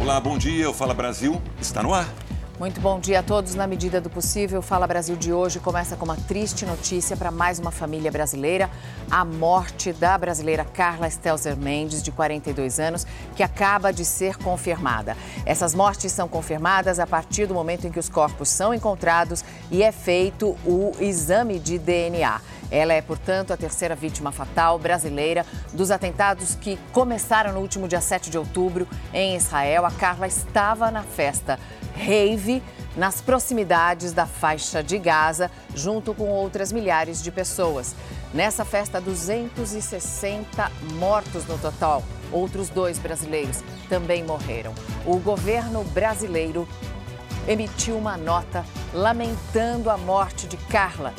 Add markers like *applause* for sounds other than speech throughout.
Olá, bom dia. O Fala Brasil está no ar. Muito bom dia a todos. Na medida do possível, Fala Brasil de hoje começa com uma triste notícia para mais uma família brasileira: a morte da brasileira Carla Stelzer Mendes, de 42 anos, que acaba de ser confirmada. Essas mortes são confirmadas a partir do momento em que os corpos são encontrados e é feito o exame de DNA. Ela é, portanto, a terceira vítima fatal brasileira dos atentados que começaram no último dia 7 de outubro em Israel. A Carla estava na festa rave nas proximidades da faixa de Gaza, junto com outras milhares de pessoas. Nessa festa, 260 mortos no total. Outros dois brasileiros também morreram. O governo brasileiro emitiu uma nota lamentando a morte de Carla.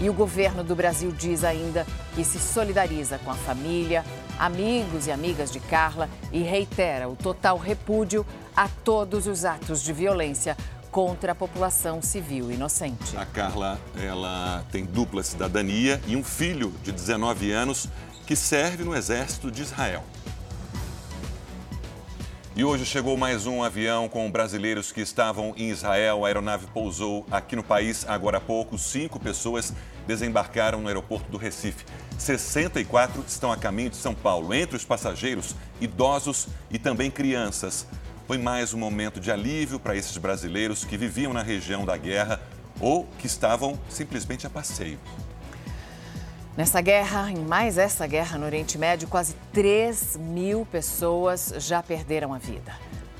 E o governo do Brasil diz ainda que se solidariza com a família, amigos e amigas de Carla e reitera o total repúdio a todos os atos de violência contra a população civil inocente. A Carla, ela tem dupla cidadania e um filho de 19 anos que serve no exército de Israel. E hoje chegou mais um avião com brasileiros que estavam em Israel. A aeronave pousou aqui no país agora há pouco. Cinco pessoas desembarcaram no aeroporto do Recife. 64 estão a caminho de São Paulo. Entre os passageiros, idosos e também crianças. Foi mais um momento de alívio para esses brasileiros que viviam na região da guerra ou que estavam simplesmente a passeio. Nessa guerra, em mais essa guerra no Oriente Médio, quase 3 mil pessoas já perderam a vida.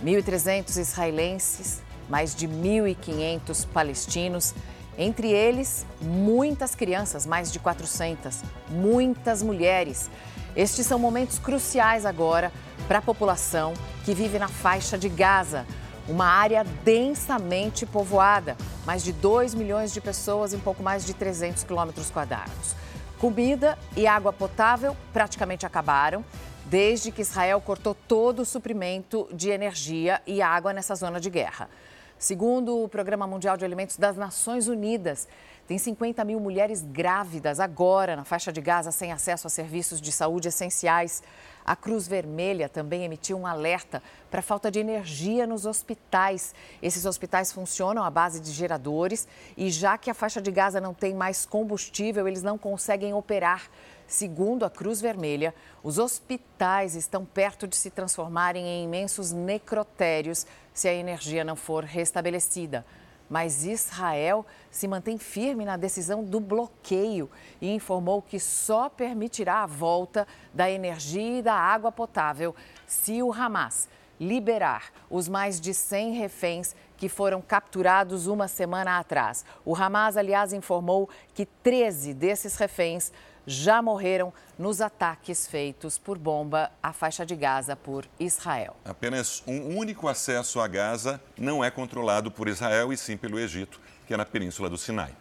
1.300 israelenses, mais de 1.500 palestinos, entre eles muitas crianças, mais de 400, muitas mulheres. Estes são momentos cruciais agora para a população que vive na faixa de Gaza, uma área densamente povoada, mais de 2 milhões de pessoas em pouco mais de 300 quilômetros quadrados. Comida e água potável praticamente acabaram desde que Israel cortou todo o suprimento de energia e água nessa zona de guerra. Segundo o Programa Mundial de Alimentos das Nações Unidas, tem 50 mil mulheres grávidas agora na faixa de Gaza sem acesso a serviços de saúde essenciais. A Cruz Vermelha também emitiu um alerta para falta de energia nos hospitais. Esses hospitais funcionam à base de geradores e, já que a faixa de Gaza não tem mais combustível, eles não conseguem operar. Segundo a Cruz Vermelha, os hospitais estão perto de se transformarem em imensos necrotérios se a energia não for restabelecida. Mas Israel se mantém firme na decisão do bloqueio e informou que só permitirá a volta da energia e da água potável se o Hamas liberar os mais de 100 reféns que foram capturados uma semana atrás. O Hamas, aliás, informou que 13 desses reféns já morreram nos ataques feitos por bomba à faixa de Gaza por Israel. Apenas um único acesso a Gaza não é controlado por Israel e sim pelo Egito, que é na Península do Sinai.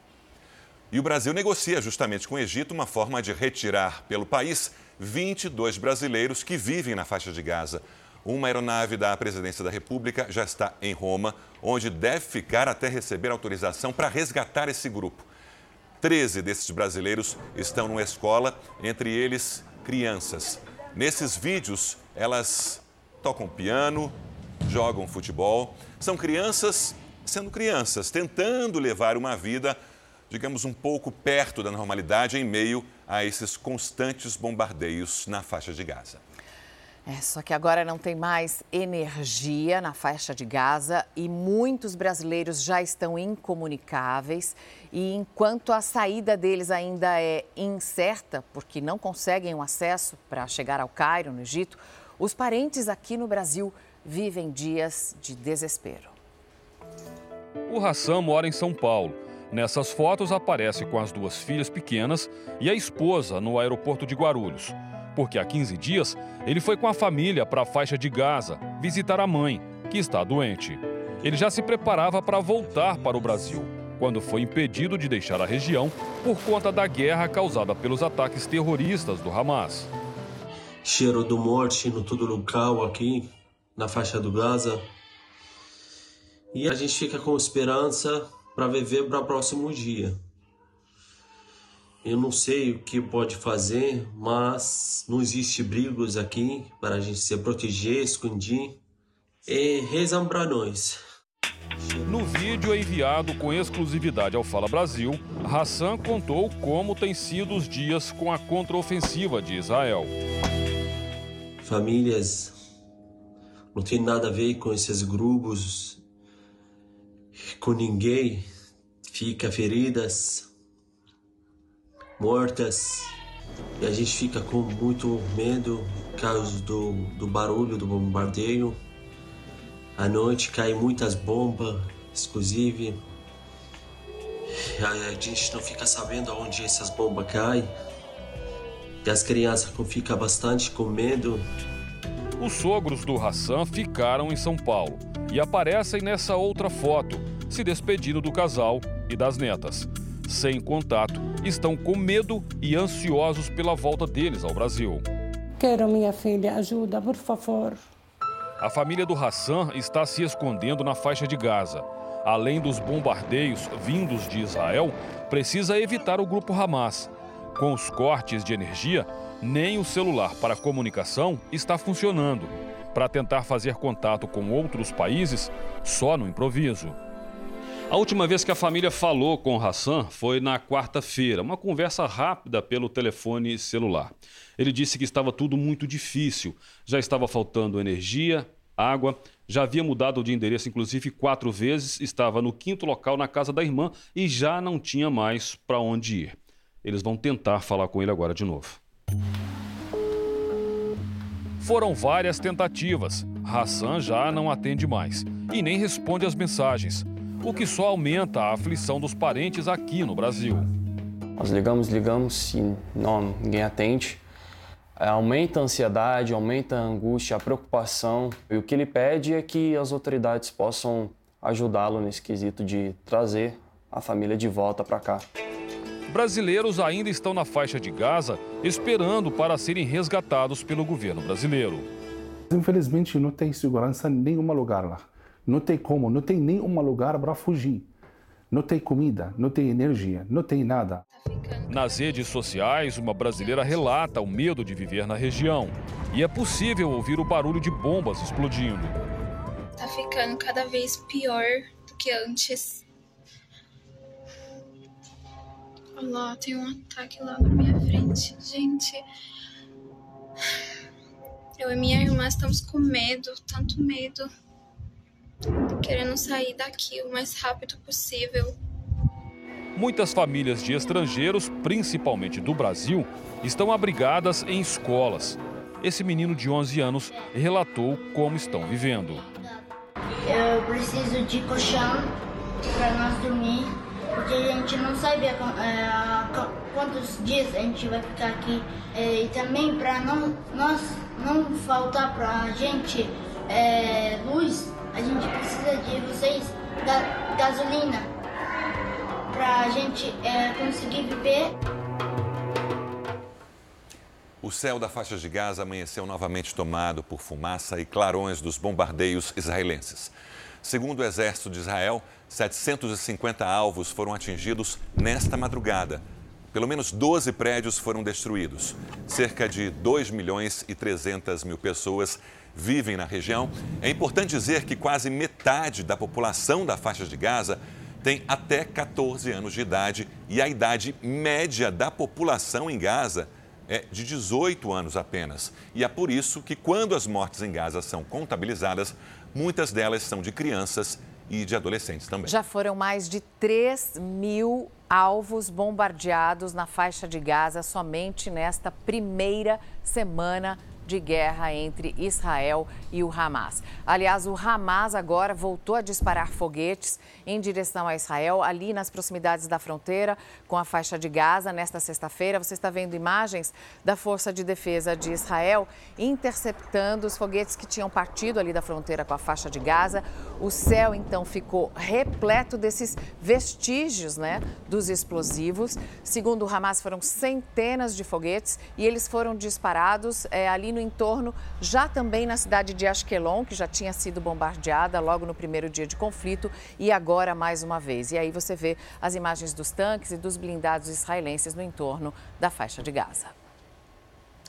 E o Brasil negocia justamente com o Egito uma forma de retirar pelo país 22 brasileiros que vivem na faixa de Gaza. Uma aeronave da Presidência da República já está em Roma, onde deve ficar até receber autorização para resgatar esse grupo. 13 desses brasileiros estão numa escola, entre eles crianças. Nesses vídeos, elas tocam piano, jogam futebol. São crianças sendo crianças, tentando levar uma vida, digamos, um pouco perto da normalidade em meio a esses constantes bombardeios na faixa de Gaza. É, só que agora não tem mais energia na faixa de Gaza e muitos brasileiros já estão incomunicáveis. E enquanto a saída deles ainda é incerta, porque não conseguem o acesso para chegar ao Cairo, no Egito, os parentes aqui no Brasil vivem dias de desespero. O Hassan mora em São Paulo. Nessas fotos aparece com as duas filhas pequenas e a esposa no aeroporto de Guarulhos porque há 15 dias ele foi com a família para a faixa de Gaza visitar a mãe, que está doente. Ele já se preparava para voltar para o Brasil, quando foi impedido de deixar a região por conta da guerra causada pelos ataques terroristas do Hamas. Cheiro do morte no todo local aqui na faixa do Gaza. E a gente fica com esperança para viver para o próximo dia. Eu não sei o que pode fazer, mas não existe brigos aqui para a gente se proteger, esconder. E rezam para nós. No vídeo enviado com exclusividade ao Fala Brasil, Hassan contou como têm sido os dias com a contraofensiva de Israel. Famílias não tem nada a ver com esses grupos, com ninguém, fica feridas, mortas, e a gente fica com muito medo por causa do, do barulho do bombardeio. À noite caem muitas bombas, exclusive. A gente não fica sabendo aonde essas bombas caem. E as crianças ficam bastante com medo. Os sogros do Hassan ficaram em São Paulo e aparecem nessa outra foto, se despedindo do casal e das netas. Sem contato, estão com medo e ansiosos pela volta deles ao Brasil. Quero minha filha, ajuda, por favor. A família do Hassan está se escondendo na faixa de Gaza. Além dos bombardeios vindos de Israel, precisa evitar o grupo Hamas. Com os cortes de energia, nem o celular para comunicação está funcionando. Para tentar fazer contato com outros países, só no improviso. A última vez que a família falou com Hassan foi na quarta-feira, uma conversa rápida pelo telefone celular. Ele disse que estava tudo muito difícil, já estava faltando energia, água, já havia mudado de endereço inclusive quatro vezes, estava no quinto local na casa da irmã e já não tinha mais para onde ir. Eles vão tentar falar com ele agora de novo. Foram várias tentativas. Hassan já não atende mais e nem responde às mensagens, o que só aumenta a aflição dos parentes aqui no Brasil. Nós ligamos, ligamos e não, ninguém atende. É, aumenta a ansiedade, aumenta a angústia, a preocupação. E o que ele pede é que as autoridades possam ajudá-lo nesse quesito de trazer a família de volta para cá. Brasileiros ainda estão na faixa de Gaza esperando para serem resgatados pelo governo brasileiro. Infelizmente, não tem segurança em nenhum lugar lá. Não tem como, não tem nenhum lugar para fugir. Não tem comida, não tem energia, não tem nada. Nas redes sociais, uma brasileira relata o medo de viver na região. E é possível ouvir o barulho de bombas explodindo. Tá ficando cada vez pior do que antes. Olha lá, tem um ataque lá na minha frente. Gente. Eu e minha irmã estamos com medo, tanto medo. Querendo sair daqui o mais rápido possível. Muitas famílias de estrangeiros, principalmente do Brasil, estão abrigadas em escolas. Esse menino de 11 anos relatou como estão vivendo. Eu preciso de colchão para nós dormir, porque a gente não sabe é, quantos dias a gente vai ficar aqui. É, e também para nós, nós não faltar para a gente é, luz, a gente precisa de vocês ga gasolina para a gente é, conseguir viver. O céu da faixa de Gaza amanheceu novamente tomado por fumaça e clarões dos bombardeios israelenses. Segundo o exército de Israel, 750 alvos foram atingidos nesta madrugada. Pelo menos 12 prédios foram destruídos. Cerca de 2 milhões e 300 mil pessoas vivem na região. É importante dizer que quase metade da população da faixa de Gaza tem até 14 anos de idade e a idade média da população em Gaza é de 18 anos apenas. E é por isso que, quando as mortes em Gaza são contabilizadas, muitas delas são de crianças e de adolescentes também. Já foram mais de 3 mil alvos bombardeados na faixa de Gaza somente nesta primeira semana de guerra entre Israel e o Hamas. Aliás, o Hamas agora voltou a disparar foguetes em direção a Israel, ali nas proximidades da fronteira com a faixa de Gaza. Nesta sexta-feira, você está vendo imagens da Força de Defesa de Israel interceptando os foguetes que tinham partido ali da fronteira com a faixa de Gaza. O céu então ficou repleto desses vestígios, né, dos explosivos. Segundo o Hamas, foram centenas de foguetes e eles foram disparados é, ali no entorno, já também na cidade de Ashkelon, que já tinha sido bombardeada logo no primeiro dia de conflito e agora mais uma vez. E aí você vê as imagens dos tanques e dos blindados israelenses no entorno da faixa de Gaza.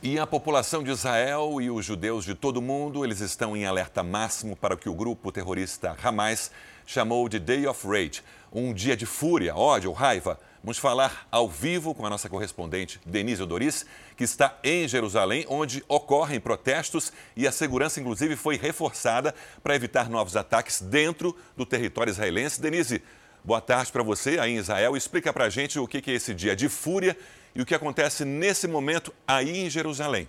E a população de Israel e os judeus de todo o mundo, eles estão em alerta máximo para o que o grupo terrorista Hamas chamou de Day of Rage, um dia de fúria, ódio, raiva. Vamos falar ao vivo com a nossa correspondente Denise Odoris, que está em Jerusalém, onde ocorrem protestos e a segurança, inclusive, foi reforçada para evitar novos ataques dentro do território israelense. Denise, boa tarde para você aí em Israel. Explica para a gente o que é esse dia de fúria e o que acontece nesse momento aí em Jerusalém.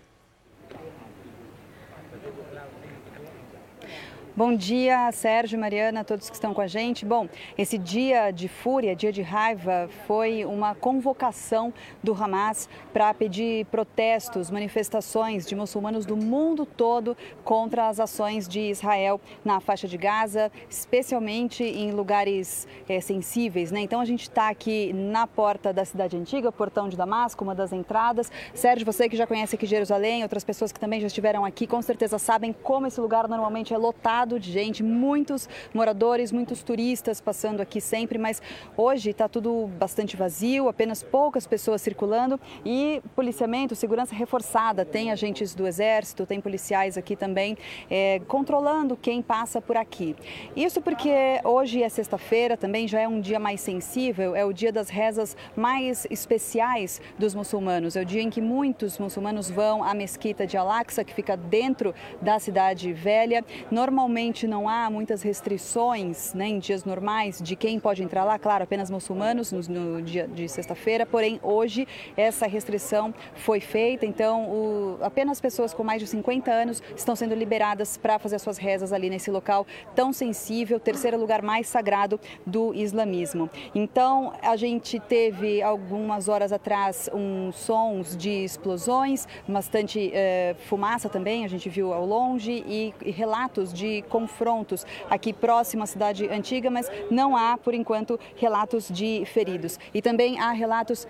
Bom dia, Sérgio, Mariana, todos que estão com a gente. Bom, esse dia de fúria, dia de raiva, foi uma convocação do Hamas para pedir protestos, manifestações de muçulmanos do mundo todo contra as ações de Israel na faixa de Gaza, especialmente em lugares é, sensíveis. Né? Então a gente está aqui na porta da cidade antiga, portão de Damasco, uma das entradas. Sérgio, você que já conhece aqui Jerusalém, outras pessoas que também já estiveram aqui, com certeza sabem como esse lugar normalmente é lotado lotado de gente, muitos moradores, muitos turistas passando aqui sempre, mas hoje está tudo bastante vazio, apenas poucas pessoas circulando e policiamento, segurança reforçada. Tem agentes do Exército, tem policiais aqui também é, controlando quem passa por aqui. Isso porque hoje é sexta-feira, também já é um dia mais sensível, é o dia das rezas mais especiais dos muçulmanos. É o dia em que muitos muçulmanos vão à mesquita de Al-Aqsa, que fica dentro da cidade velha. Normalmente Não há muitas restrições né, em dias normais de quem pode entrar lá, claro, apenas muçulmanos no, no dia de sexta-feira, porém hoje essa restrição foi feita, então o, apenas pessoas com mais de 50 anos estão sendo liberadas para fazer suas rezas ali nesse local tão sensível, terceiro lugar mais sagrado do islamismo. Então a gente teve algumas horas atrás uns sons de explosões, bastante eh, fumaça também, a gente viu ao longe e, e relatos de confrontos aqui próximo à cidade antiga, mas não há, por enquanto, relatos de feridos. E também há relatos,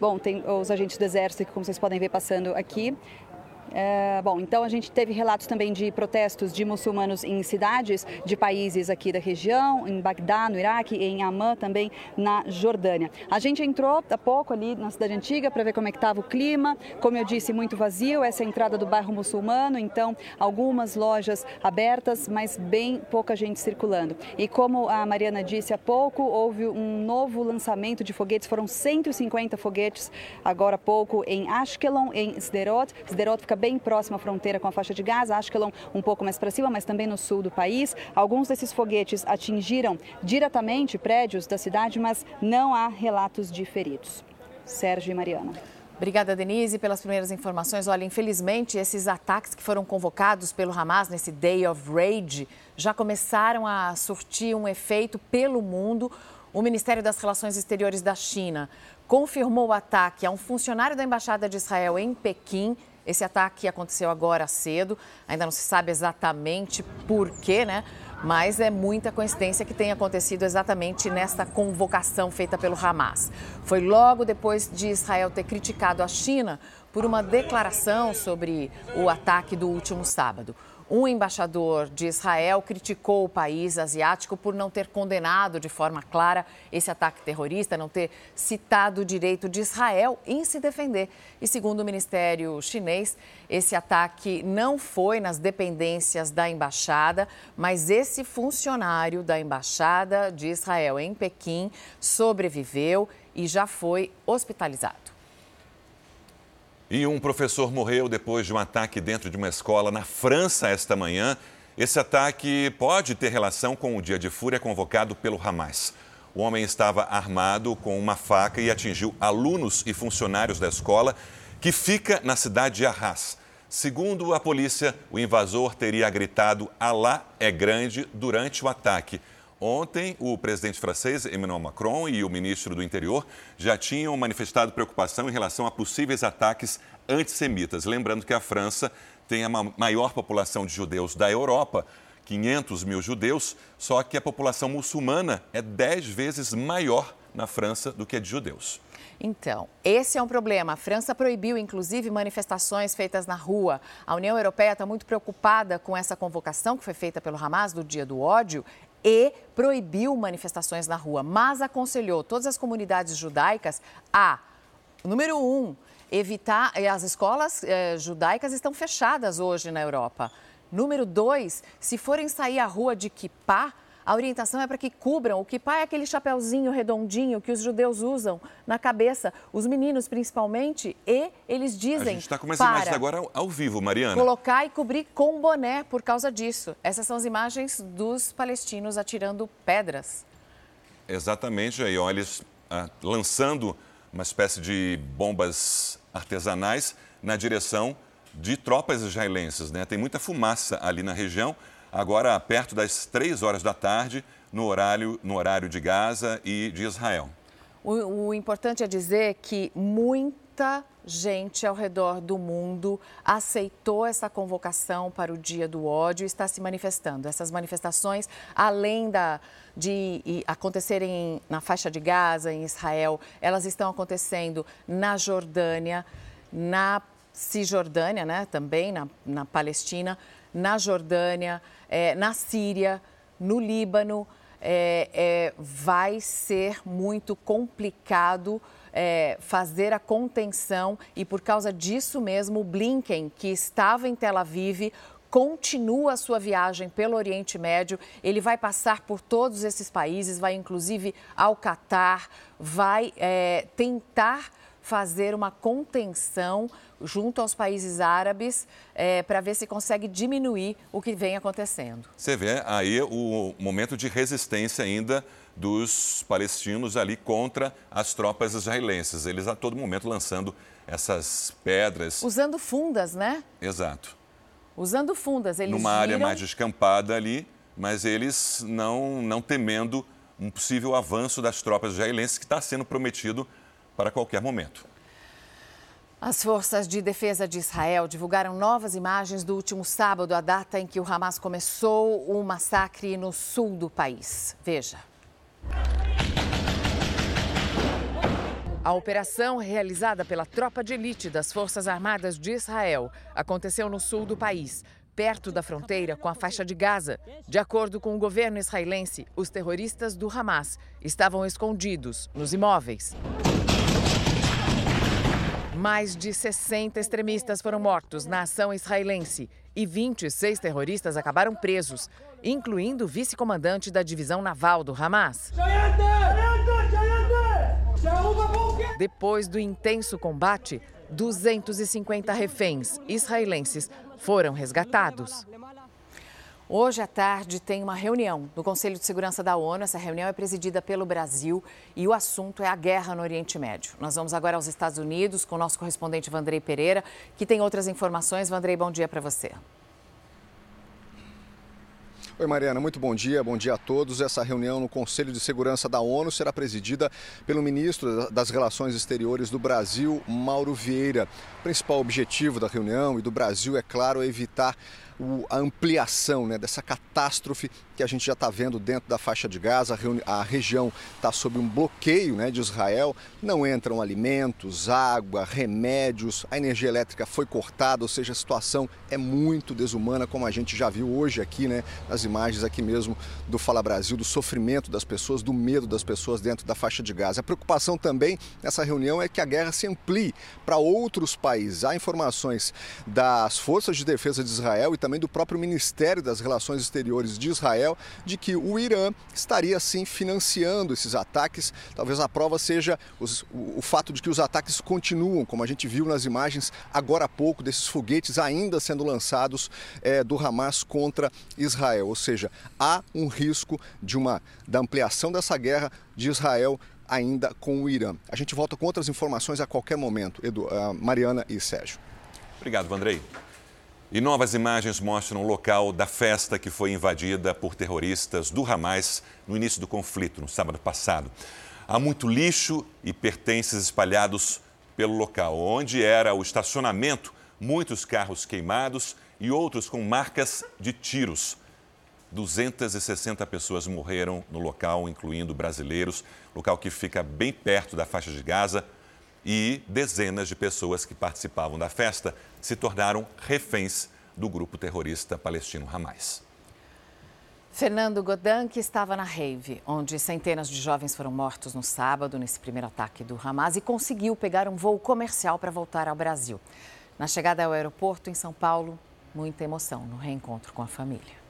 bom, tem os agentes do exército, como vocês podem ver passando aqui, é, bom, então a gente teve relatos também de protestos de muçulmanos em cidades de países aqui da região, em Bagdá, no Iraque, em Amman também na Jordânia. A gente entrou há pouco ali na cidade antiga para ver como é que estava o clima. Como eu disse, muito vazio, essa é a entrada do bairro muçulmano, então algumas lojas abertas, mas bem pouca gente circulando. E como a Mariana disse há pouco, houve um novo lançamento de foguetes, foram 150 foguetes agora há pouco em Ashkelon, em Sderot. Sderot fica bem próximo à fronteira com a faixa de Gaza, Ashkelon um pouco mais para cima, mas também no sul do país. Alguns desses foguetes atingiram diretamente prédios da cidade, mas não há relatos de feridos. Sérgio e Mariana. Obrigada, Denise, pelas primeiras informações. Olha, infelizmente, esses ataques que foram convocados pelo Hamas nesse Day of Rage já começaram a surtir um efeito pelo mundo. O Ministério das Relações Exteriores da China confirmou o ataque a um funcionário da Embaixada de Israel em Pequim esse ataque aconteceu agora cedo, ainda não se sabe exatamente por quê, né? Mas é muita coincidência que tenha acontecido exatamente nesta convocação feita pelo Hamas. Foi logo depois de Israel ter criticado a China por uma declaração sobre o ataque do último sábado. Um embaixador de Israel criticou o país asiático por não ter condenado de forma clara esse ataque terrorista, não ter citado o direito de Israel em se defender. E segundo o Ministério chinês, esse ataque não foi nas dependências da embaixada, mas esse funcionário da embaixada de Israel em Pequim sobreviveu e já foi hospitalizado. E um professor morreu depois de um ataque dentro de uma escola na França esta manhã. Esse ataque pode ter relação com o dia de fúria convocado pelo Hamas. O homem estava armado com uma faca e atingiu alunos e funcionários da escola, que fica na cidade de Arras. Segundo a polícia, o invasor teria gritado Alá é grande durante o ataque. Ontem, o presidente francês Emmanuel Macron e o ministro do Interior já tinham manifestado preocupação em relação a possíveis ataques antissemitas. Lembrando que a França tem a maior população de judeus da Europa, 500 mil judeus, só que a população muçulmana é 10 vezes maior na França do que a de judeus. Então, esse é um problema. A França proibiu, inclusive, manifestações feitas na rua. A União Europeia está muito preocupada com essa convocação que foi feita pelo Hamas do Dia do Ódio e proibiu manifestações na rua, mas aconselhou todas as comunidades judaicas a, número um, evitar. As escolas eh, judaicas estão fechadas hoje na Europa. Número dois, se forem sair à rua de kippah, a orientação é para que cubram. O kippah é aquele chapéuzinho redondinho que os judeus usam na cabeça, os meninos principalmente, e eles dizem. A gente está com umas imagens agora ao vivo, Mariana. Colocar e cobrir com boné por causa disso. Essas são as imagens dos palestinos atirando pedras. Exatamente, aí, olha, eles ah, lançando uma espécie de bombas artesanais na direção de tropas israelenses. Né? Tem muita fumaça ali na região agora perto das três horas da tarde, no horário, no horário de Gaza e de Israel. O, o importante é dizer que muita gente ao redor do mundo aceitou essa convocação para o Dia do Ódio e está se manifestando. Essas manifestações, além da, de acontecerem na faixa de Gaza, em Israel, elas estão acontecendo na Jordânia, na Cisjordânia, né, também na, na Palestina, na Jordânia, é, na Síria, no Líbano. É, é, vai ser muito complicado é, fazer a contenção e por causa disso mesmo o Blinken, que estava em Tel Aviv, continua a sua viagem pelo Oriente Médio. Ele vai passar por todos esses países, vai inclusive ao Catar, vai é, tentar fazer uma contenção junto aos países árabes é, para ver se consegue diminuir o que vem acontecendo. Você vê aí o momento de resistência ainda dos palestinos ali contra as tropas israelenses. Eles a todo momento lançando essas pedras. Usando fundas, né? Exato. Usando fundas. Eles Numa área mais descampada ali, mas eles não, não temendo um possível avanço das tropas israelenses que está sendo prometido para qualquer momento. As forças de defesa de Israel divulgaram novas imagens do último sábado, a data em que o Hamas começou o massacre no sul do país. Veja. A operação, realizada pela tropa de elite das Forças Armadas de Israel, aconteceu no sul do país, perto da fronteira com a faixa de Gaza. De acordo com o governo israelense, os terroristas do Hamas estavam escondidos nos imóveis. Mais de 60 extremistas foram mortos na ação israelense e 26 terroristas acabaram presos, incluindo o vice-comandante da divisão naval do Hamas. Depois do intenso combate, 250 reféns israelenses foram resgatados. Hoje à tarde tem uma reunião do Conselho de Segurança da ONU. Essa reunião é presidida pelo Brasil e o assunto é a guerra no Oriente Médio. Nós vamos agora aos Estados Unidos com o nosso correspondente Vandrei Pereira, que tem outras informações. Vandrei, bom dia para você. Oi, Mariana, muito bom dia. Bom dia a todos. Essa reunião no Conselho de Segurança da ONU será presidida pelo ministro das Relações Exteriores do Brasil, Mauro Vieira. O principal objetivo da reunião e do Brasil, é claro, é evitar a ampliação né, dessa catástrofe que a gente já está vendo dentro da faixa de Gaza. A região está sob um bloqueio né, de Israel, não entram alimentos, água, remédios, a energia elétrica foi cortada, ou seja, a situação é muito desumana, como a gente já viu hoje aqui, né, nas imagens aqui mesmo do Fala Brasil, do sofrimento das pessoas, do medo das pessoas dentro da faixa de Gaza. A preocupação também nessa reunião é que a guerra se amplie para outros países. Há informações das forças de defesa de Israel e também do próprio Ministério das Relações Exteriores de Israel de que o Irã estaria sim financiando esses ataques. Talvez a prova seja os, o, o fato de que os ataques continuam, como a gente viu nas imagens agora há pouco, desses foguetes ainda sendo lançados é, do Hamas contra Israel. Ou seja, há um risco de uma da ampliação dessa guerra de Israel ainda com o Irã. A gente volta com outras informações a qualquer momento, Edu, uh, Mariana e Sérgio. Obrigado, Vandrei. E novas imagens mostram o local da festa que foi invadida por terroristas do Hamas no início do conflito, no sábado passado. Há muito lixo e pertences espalhados pelo local, onde era o estacionamento, muitos carros queimados e outros com marcas de tiros. 260 pessoas morreram no local, incluindo brasileiros, local que fica bem perto da faixa de Gaza, e dezenas de pessoas que participavam da festa se tornaram reféns do grupo terrorista palestino Hamas. Fernando Godin, que estava na rave, onde centenas de jovens foram mortos no sábado, nesse primeiro ataque do Hamas, e conseguiu pegar um voo comercial para voltar ao Brasil. Na chegada ao aeroporto em São Paulo, muita emoção no reencontro com a família.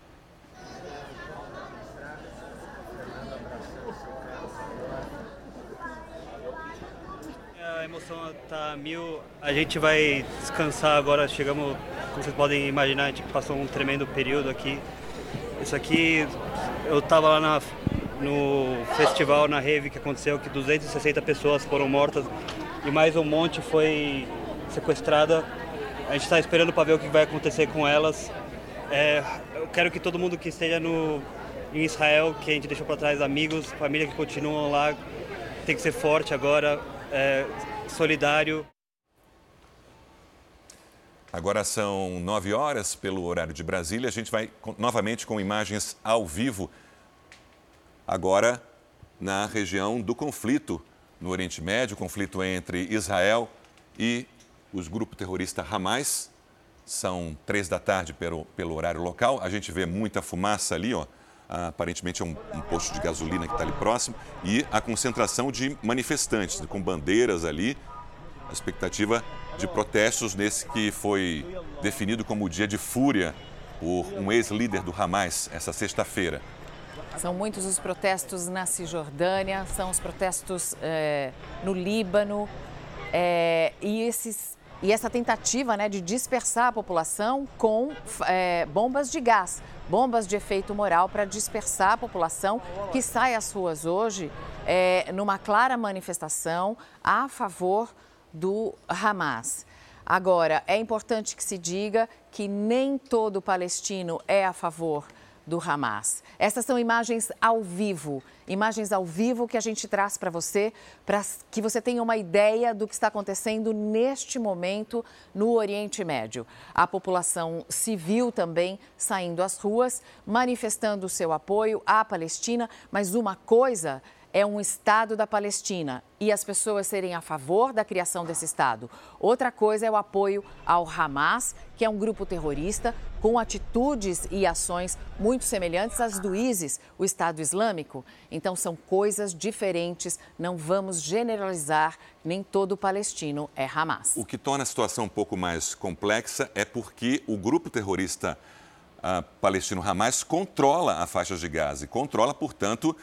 A emoção está mil. A gente vai descansar agora. Chegamos, como vocês podem imaginar, a gente passou um tremendo período aqui. Isso aqui, eu estava lá na, no festival, na Rave que aconteceu, que 260 pessoas foram mortas e mais um monte foi sequestrada. A gente está esperando para ver o que vai acontecer com elas. É, eu quero que todo mundo que esteja no, em Israel, que a gente deixou para trás, amigos, família que continuam lá, tem que ser forte agora é, solidário. Agora são nove horas pelo horário de Brasília. A gente vai novamente com imagens ao vivo, agora na região do conflito no Oriente Médio conflito entre Israel e os grupos terroristas Hamas. São três da tarde pelo, pelo horário local. A gente vê muita fumaça ali, ó. Aparentemente é um, um, posto de gasolina que está ali próximo, e a concentração de manifestantes com bandeiras ali, a expectativa de protestos nesse que foi definido como o dia de fúria por um ex-líder do Hamas essa sexta-feira. São muitos os protestos na Cisjordânia, são os protestos é, no Líbano, é, e esses e essa tentativa né, de dispersar a população com é, bombas de gás, bombas de efeito moral para dispersar a população que sai às ruas hoje é, numa clara manifestação a favor do Hamas. Agora, é importante que se diga que nem todo palestino é a favor do Hamas. Essas são imagens ao vivo, imagens ao vivo que a gente traz para você, para que você tenha uma ideia do que está acontecendo neste momento no Oriente Médio. A população civil também saindo às ruas, manifestando seu apoio à Palestina, mas uma coisa é um Estado da Palestina e as pessoas serem a favor da criação desse Estado. Outra coisa é o apoio ao Hamas, que é um grupo terrorista com atitudes e ações muito semelhantes às do ISIS, o Estado Islâmico. Então são coisas diferentes, não vamos generalizar, nem todo palestino é Hamas. O que torna a situação um pouco mais complexa é porque o grupo terrorista uh, palestino Hamas controla a faixa de Gaza e controla, portanto,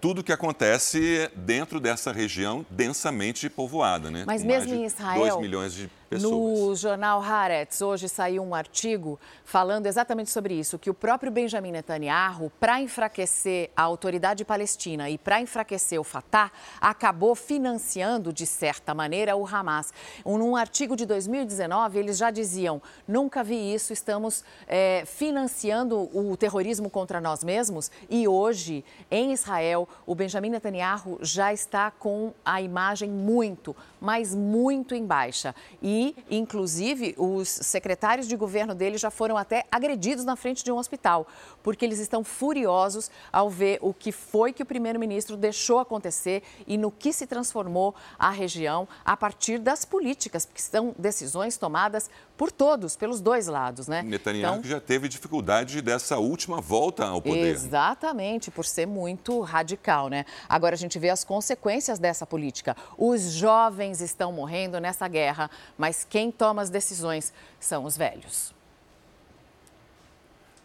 tudo que acontece dentro dessa região densamente povoada. Né? Mas Com mesmo em Israel, 2 milhões de pessoas. no jornal Haaretz, hoje saiu um artigo falando exatamente sobre isso, que o próprio Benjamin Netanyahu, para enfraquecer a autoridade palestina e para enfraquecer o Fatah, acabou financiando, de certa maneira, o Hamas. Num artigo de 2019, eles já diziam, nunca vi isso, estamos é, financiando o terrorismo contra nós mesmos e hoje, em Israel, o Benjamin Netanyahu já está com a imagem muito, mas muito em baixa. E, inclusive, os secretários de governo dele já foram até agredidos na frente de um hospital, porque eles estão furiosos ao ver o que foi que o primeiro-ministro deixou acontecer e no que se transformou a região a partir das políticas, porque são decisões tomadas por todos, pelos dois lados, né? Netanyahu então, já teve dificuldade dessa última volta ao poder. Exatamente, por ser muito radical, né? Agora a gente vê as consequências dessa política. Os jovens estão morrendo nessa guerra, mas quem toma as decisões são os velhos.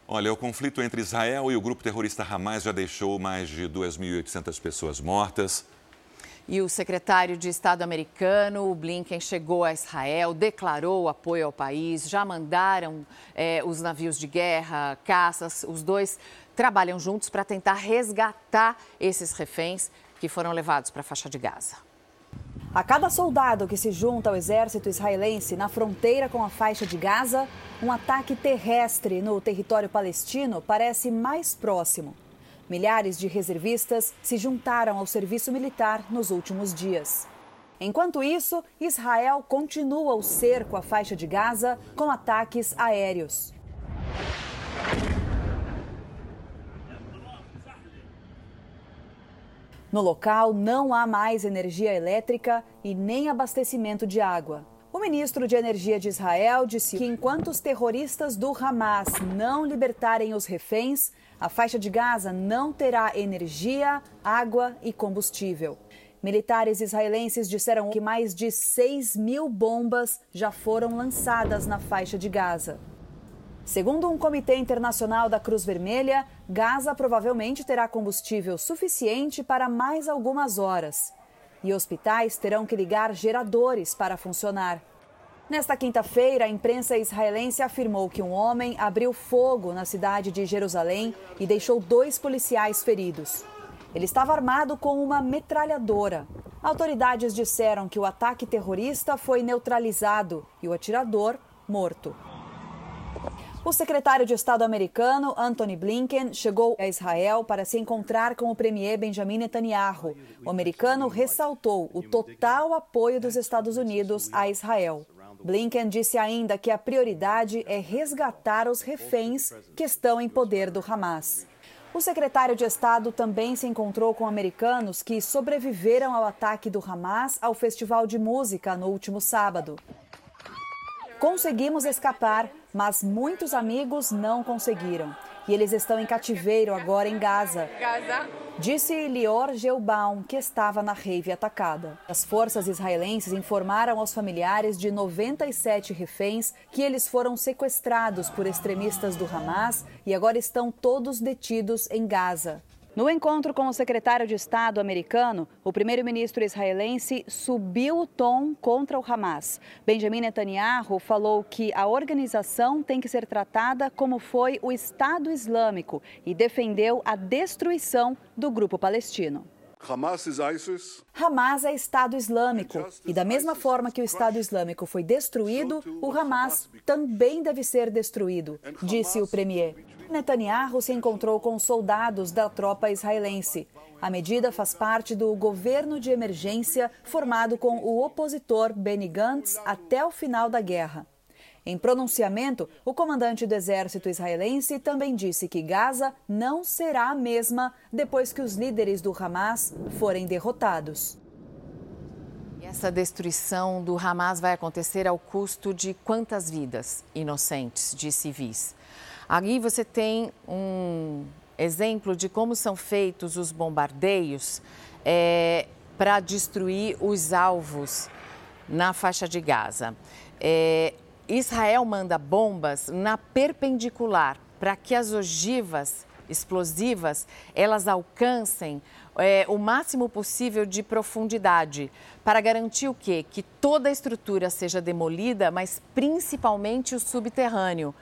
Olha, o conflito entre Israel e o grupo terrorista Hamas já deixou mais de 2.800 pessoas mortas. E o secretário de Estado americano, o Blinken, chegou a Israel, declarou apoio ao país, já mandaram é, os navios de guerra, caças, os dois trabalham juntos para tentar resgatar esses reféns que foram levados para a faixa de Gaza. A cada soldado que se junta ao exército israelense na fronteira com a faixa de Gaza, um ataque terrestre no território palestino parece mais próximo. Milhares de reservistas se juntaram ao serviço militar nos últimos dias. Enquanto isso, Israel continua o cerco à faixa de Gaza com ataques aéreos. No local não há mais energia elétrica e nem abastecimento de água. O ministro de Energia de Israel disse que enquanto os terroristas do Hamas não libertarem os reféns, a faixa de Gaza não terá energia, água e combustível. Militares israelenses disseram que mais de 6 mil bombas já foram lançadas na faixa de Gaza. Segundo um comitê internacional da Cruz Vermelha, Gaza provavelmente terá combustível suficiente para mais algumas horas. E hospitais terão que ligar geradores para funcionar. Nesta quinta-feira, a imprensa israelense afirmou que um homem abriu fogo na cidade de Jerusalém e deixou dois policiais feridos. Ele estava armado com uma metralhadora. Autoridades disseram que o ataque terrorista foi neutralizado e o atirador morto. O secretário de Estado americano, Anthony Blinken, chegou a Israel para se encontrar com o premier Benjamin Netanyahu. O americano ressaltou o total apoio dos Estados Unidos a Israel. Blinken disse ainda que a prioridade é resgatar os reféns que estão em poder do Hamas. O secretário de Estado também se encontrou com americanos que sobreviveram ao ataque do Hamas ao festival de música no último sábado. Conseguimos escapar, mas muitos amigos não conseguiram. E eles estão em cativeiro agora em Gaza. Gaza. Disse Lior Gelbaum, que estava na rave atacada. As forças israelenses informaram aos familiares de 97 reféns que eles foram sequestrados por extremistas do Hamas e agora estão todos detidos em Gaza. No encontro com o secretário de Estado americano, o primeiro-ministro israelense subiu o tom contra o Hamas. Benjamin Netanyahu falou que a organização tem que ser tratada como foi o Estado Islâmico e defendeu a destruição do grupo palestino. Hamas é Estado Islâmico. E da mesma forma que o Estado Islâmico foi destruído, o Hamas também deve ser destruído, disse o premier. Netanyahu se encontrou com soldados da tropa israelense. A medida faz parte do governo de emergência formado com o opositor Benny Gantz até o final da guerra. Em pronunciamento, o comandante do exército israelense também disse que Gaza não será a mesma depois que os líderes do Hamas forem derrotados. Essa destruição do Hamas vai acontecer ao custo de quantas vidas inocentes de civis? Ali você tem um exemplo de como são feitos os bombardeios é, para destruir os alvos na faixa de Gaza. É, Israel manda bombas na perpendicular para que as ogivas explosivas elas alcancem é, o máximo possível de profundidade para garantir o quê? Que toda a estrutura seja demolida, mas principalmente o subterrâneo.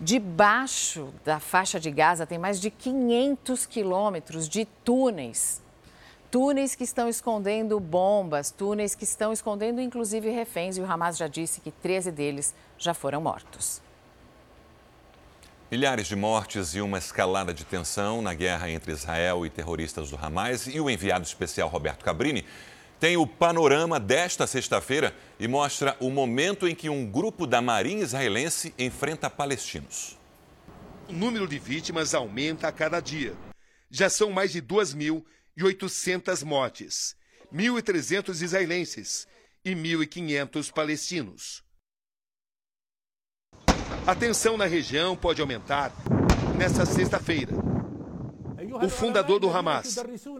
Debaixo da faixa de Gaza tem mais de 500 quilômetros de túneis. Túneis que estão escondendo bombas, túneis que estão escondendo inclusive reféns, e o Hamas já disse que 13 deles já foram mortos. Milhares de mortes e uma escalada de tensão na guerra entre Israel e terroristas do Hamas. E o enviado especial Roberto Cabrini tem o panorama desta sexta-feira e mostra o momento em que um grupo da Marinha israelense enfrenta palestinos. O número de vítimas aumenta a cada dia. Já são mais de 2.800 mortes, 1.300 israelenses e 1.500 palestinos. A tensão na região pode aumentar nesta sexta-feira o fundador do Hamas,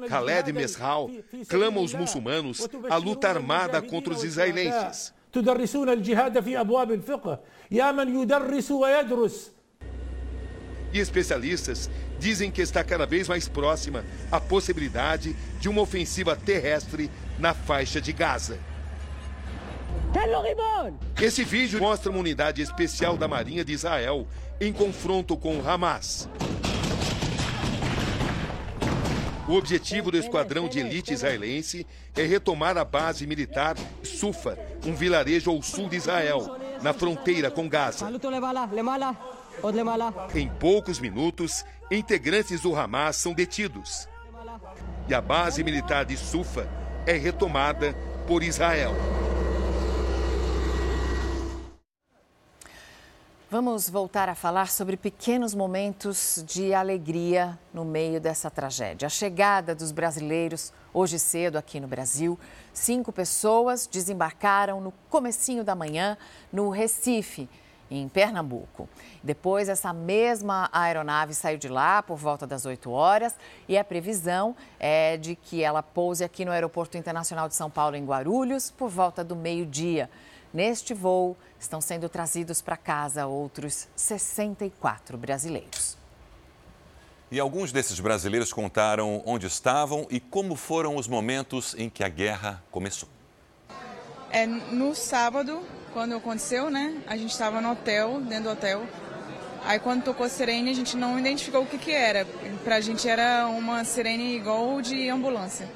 Khaled Mesral, clama aos muçulmanos a luta armada contra os israelenses. E especialistas dizem que está cada vez mais próxima a possibilidade de uma ofensiva terrestre na faixa de Gaza. Esse vídeo mostra uma unidade especial da Marinha de Israel em confronto com o Hamas. O objetivo do esquadrão de elite israelense é retomar a base militar Sufa, um vilarejo ao sul de Israel, na fronteira com Gaza. Em poucos minutos, integrantes do Hamas são detidos. E a base militar de Sufa é retomada por Israel. Vamos voltar a falar sobre pequenos momentos de alegria no meio dessa tragédia. A chegada dos brasileiros hoje cedo aqui no Brasil. Cinco pessoas desembarcaram no comecinho da manhã no Recife, em Pernambuco. Depois, essa mesma aeronave saiu de lá por volta das 8 horas e a previsão é de que ela pouse aqui no Aeroporto Internacional de São Paulo, em Guarulhos, por volta do meio-dia. Neste voo, estão sendo trazidos para casa outros 64 brasileiros. E alguns desses brasileiros contaram onde estavam e como foram os momentos em que a guerra começou. É, no sábado, quando aconteceu, né? A gente estava no hotel, dentro do hotel. Aí quando tocou a sirene, a gente não identificou o que, que era. Pra gente era uma sirene igual de ambulância.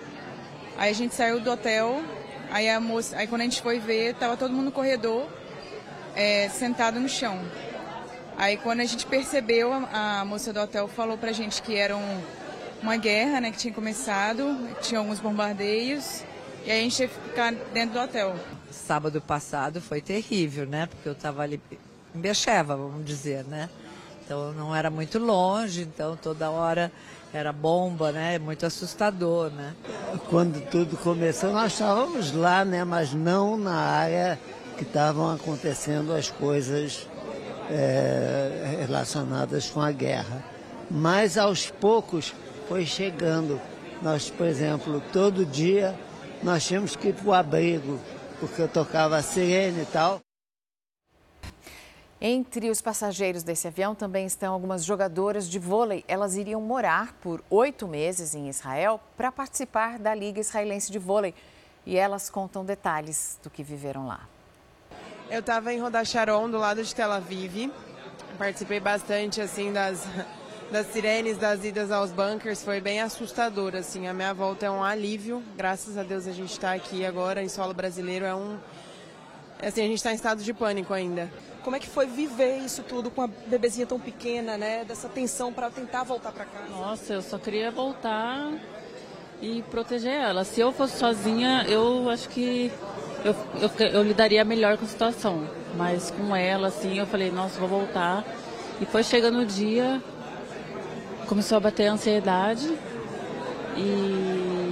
Aí a gente saiu do hotel, Aí, a moça, aí quando a gente foi ver, tava todo mundo no corredor, é, sentado no chão. Aí quando a gente percebeu, a, a moça do hotel falou pra gente que era um, uma guerra, né, que tinha começado, tinha alguns bombardeios, e aí a gente teve que ficar dentro do hotel. Sábado passado foi terrível, né, porque eu tava ali em Becheva, vamos dizer, né. Então não era muito longe, então toda hora era bomba, né? Muito assustador, né? Quando tudo começou, nós estávamos lá, né? Mas não na área que estavam acontecendo as coisas é, relacionadas com a guerra. Mas aos poucos foi chegando. Nós, por exemplo, todo dia nós tínhamos que ir para o abrigo, porque eu tocava sirene e tal. Entre os passageiros desse avião também estão algumas jogadoras de vôlei. Elas iriam morar por oito meses em Israel para participar da Liga Israelense de Vôlei. E elas contam detalhes do que viveram lá. Eu estava em Roda Sharon, do lado de Tel Aviv. Participei bastante assim das, das sirenes, das idas aos bunkers. Foi bem assustador. Assim. A minha volta é um alívio. Graças a Deus a gente está aqui agora em solo brasileiro. É um. Assim, a gente está em estado de pânico ainda. Como é que foi viver isso tudo com a bebezinha tão pequena, né? Dessa tensão para tentar voltar para casa? Nossa, eu só queria voltar e proteger ela. Se eu fosse sozinha, eu acho que eu, eu, eu lidaria melhor com a situação. Mas com ela, assim, eu falei, nossa, vou voltar. E foi chegando o dia, começou a bater a ansiedade e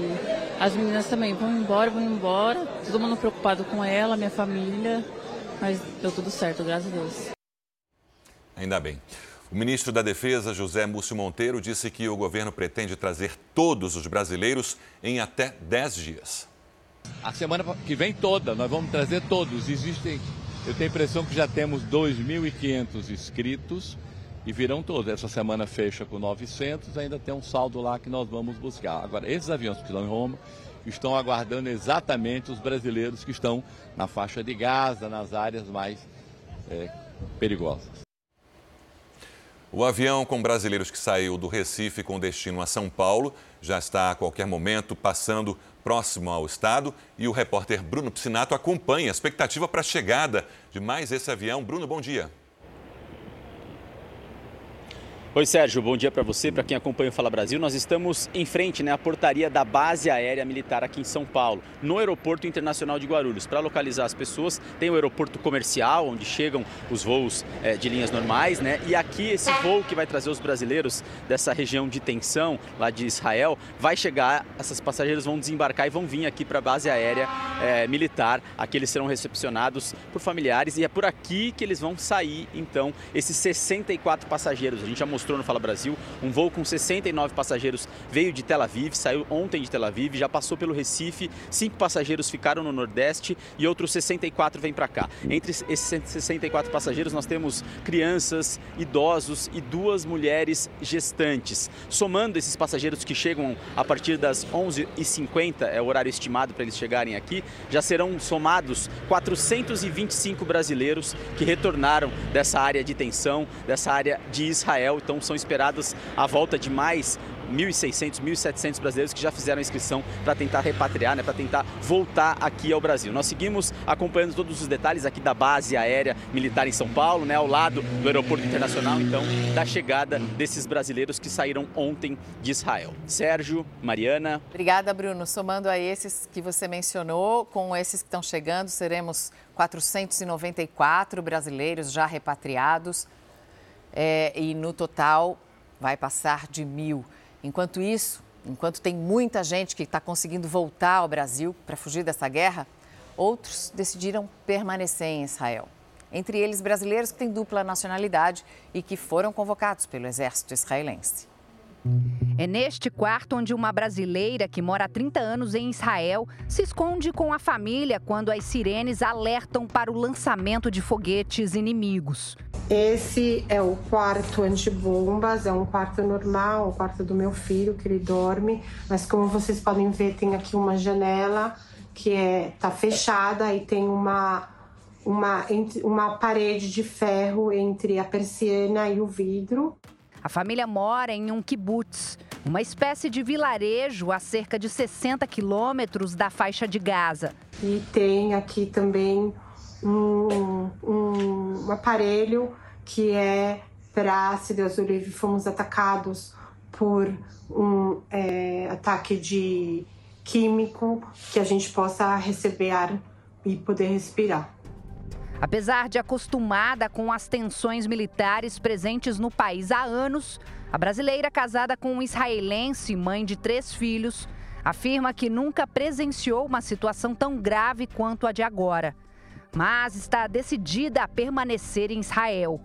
as meninas também vão embora, vão embora, todo mundo preocupado com ela, minha família. Mas deu tudo certo, graças a Deus. Ainda bem. O ministro da Defesa, José Múcio Monteiro, disse que o governo pretende trazer todos os brasileiros em até 10 dias. A semana que vem toda, nós vamos trazer todos. Existem, eu tenho a impressão que já temos 2.500 inscritos e virão todos. Essa semana fecha com 900, ainda tem um saldo lá que nós vamos buscar. Agora, esses aviões que estão em Roma estão aguardando exatamente os brasileiros que estão na faixa de Gaza, nas áreas mais é, perigosas. O avião com brasileiros que saiu do Recife com destino a São Paulo já está a qualquer momento passando próximo ao estado e o repórter Bruno Piscinato acompanha a expectativa para a chegada de mais esse avião. Bruno, bom dia. Oi, Sérgio, bom dia para você, para quem acompanha o Fala Brasil. Nós estamos em frente né, à portaria da Base Aérea Militar aqui em São Paulo, no Aeroporto Internacional de Guarulhos. Para localizar as pessoas, tem o aeroporto comercial, onde chegam os voos é, de linhas normais, né? E aqui esse voo que vai trazer os brasileiros dessa região de tensão, lá de Israel, vai chegar, essas passageiros vão desembarcar e vão vir aqui para a Base Aérea é, Militar. Aqui eles serão recepcionados por familiares e é por aqui que eles vão sair, então, esses 64 passageiros. A gente já mostrou mostrou no Fala Brasil. Um voo com 69 passageiros veio de Tel Aviv, saiu ontem de Tel Aviv, já passou pelo Recife. Cinco passageiros ficaram no Nordeste e outros 64 vêm para cá. Entre esses 64 passageiros, nós temos crianças, idosos e duas mulheres gestantes. Somando esses passageiros que chegam a partir das 11h50, é o horário estimado para eles chegarem aqui, já serão somados 425 brasileiros que retornaram dessa área de tensão, dessa área de Israel. Então, Então são esperadas a volta de mais 1.600, 1.700 brasileiros que já fizeram a inscrição para tentar repatriar, né, para tentar voltar aqui ao Brasil. Nós seguimos acompanhando todos os detalhes aqui da base aérea militar em São Paulo, né, ao lado do aeroporto internacional, então, da chegada desses brasileiros que saíram ontem de Israel. Sérgio, Mariana. Obrigada, Bruno. Somando a esses que você mencionou, com esses que estão chegando, seremos 494 brasileiros já repatriados. É, e no total vai passar de mil. Enquanto isso, enquanto tem muita gente que está conseguindo voltar ao Brasil para fugir dessa guerra, outros decidiram permanecer em Israel. Entre eles, brasileiros que têm dupla nacionalidade e que foram convocados pelo exército israelense. É neste quarto onde uma brasileira que mora há 30 anos em Israel se esconde com a família quando as sirenes alertam para o lançamento de foguetes inimigos. Esse é o quarto antibombas, é um quarto normal, o quarto do meu filho, que ele dorme. Mas como vocês podem ver, tem aqui uma janela que é tá fechada e tem uma uma, uma parede de ferro entre a persiana e o vidro. A família mora em um kibbutz, uma espécie de vilarejo a cerca de 60 quilômetros da faixa de Gaza. E tem aqui também um, um, um aparelho que é para, se Deus o livre, fomos atacados por um é, ataque de químico, que a gente possa receber ar e poder respirar. Apesar de acostumada com as tensões militares presentes no país há anos, a brasileira casada com um israelense, mãe de três filhos, afirma que nunca presenciou uma situação tão grave quanto a de agora, mas está decidida a permanecer em Israel.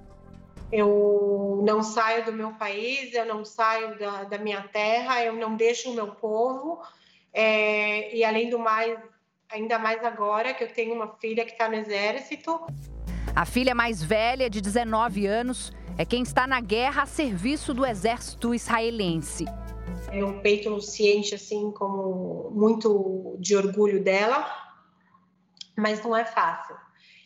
Eu não saio do meu país, eu não saio da, da minha terra, eu não deixo o meu povo. É, e além do mais, ainda mais agora que eu tenho uma filha que está no exército. A filha mais velha, de 19 anos, é quem está na guerra a serviço do exército israelense. É um peito ciente, assim, como muito de orgulho dela, mas não é fácil.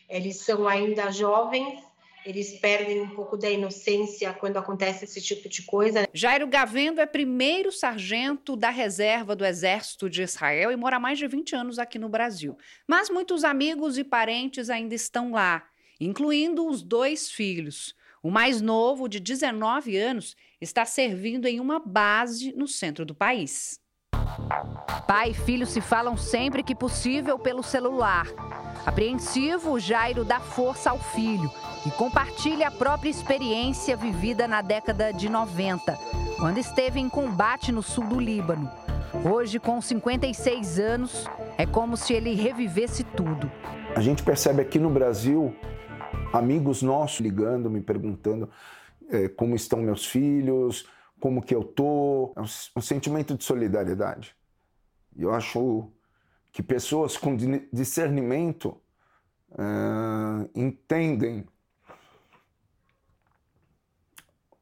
Eles são ainda jovens, eles perdem um pouco da inocência quando acontece esse tipo de coisa. Jairo Gavendo é primeiro sargento da reserva do Exército de Israel e mora há mais de 20 anos aqui no Brasil. Mas muitos amigos e parentes ainda estão lá, incluindo os dois filhos. O mais novo, de 19 anos, está servindo em uma base no centro do país. Pai e filho se falam sempre que possível pelo celular. Apreensivo, Jairo dá força ao filho e compartilha a própria experiência vivida na década de 90, quando esteve em combate no sul do Líbano. Hoje, com 56 anos, é como se ele revivesse tudo. A gente percebe aqui no Brasil amigos nossos ligando, me perguntando é, como estão meus filhos, como que eu tô, é um, um sentimento de solidariedade. E eu acho que pessoas com discernimento uh, entendem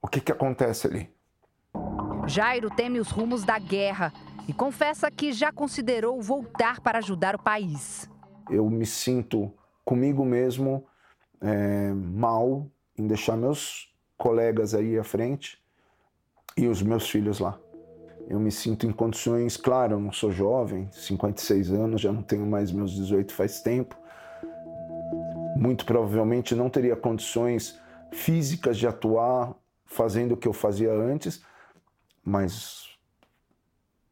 o que, que acontece ali. Jairo teme os rumos da guerra e confessa que já considerou voltar para ajudar o país. Eu me sinto comigo mesmo é, mal em deixar meus colegas aí à frente e os meus filhos lá. Eu me sinto em condições, claro, eu não sou jovem, 56 anos, já não tenho mais meus 18 faz tempo. Muito provavelmente não teria condições físicas de atuar fazendo o que eu fazia antes, mas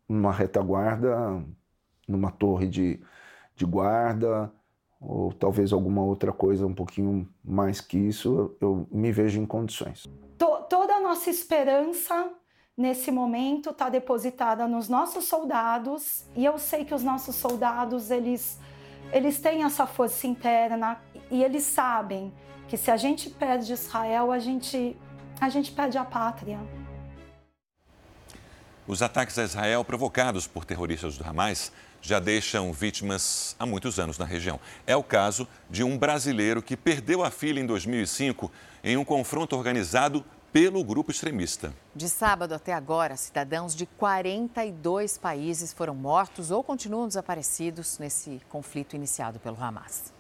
numa retaguarda, numa torre de, de guarda, ou talvez alguma outra coisa um pouquinho mais que isso, eu me vejo em condições. Toda a nossa esperança nesse momento está depositada nos nossos soldados e eu sei que os nossos soldados eles eles têm essa força interna e eles sabem que se a gente perde Israel a gente a gente perde a pátria. Os ataques a Israel provocados por terroristas do Hamas já deixam vítimas há muitos anos na região. É o caso de um brasileiro que perdeu a filha em 2005 em um confronto organizado pelo grupo extremista. De sábado até agora, cidadãos de 42 países foram mortos ou continuam desaparecidos nesse conflito iniciado pelo Hamas.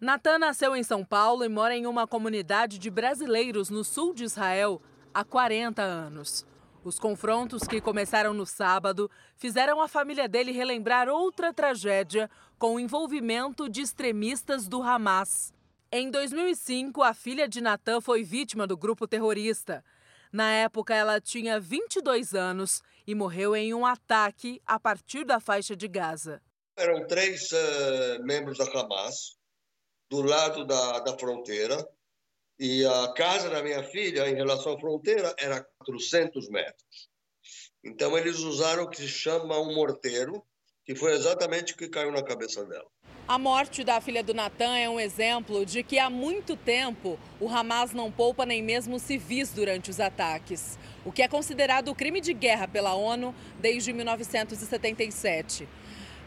Natan nasceu em São Paulo e mora em uma comunidade de brasileiros no sul de Israel há 40 anos. Os confrontos que começaram no sábado fizeram a família dele relembrar outra tragédia com o envolvimento de extremistas do Hamas. Em 2005, a filha de Natan foi vítima do grupo terrorista. Na época, ela tinha 22 anos e morreu em um ataque a partir da faixa de Gaza. Eram três uh, membros da Hamas do lado da, da fronteira e a casa da minha filha, em relação à fronteira, era 400 metros. Então, eles usaram o que se chama um morteiro, que foi exatamente o que caiu na cabeça dela. A morte da filha do Natan é um exemplo de que há muito tempo o Hamas não poupa nem mesmo civis durante os ataques, o que é considerado crime de guerra pela ONU desde 1977.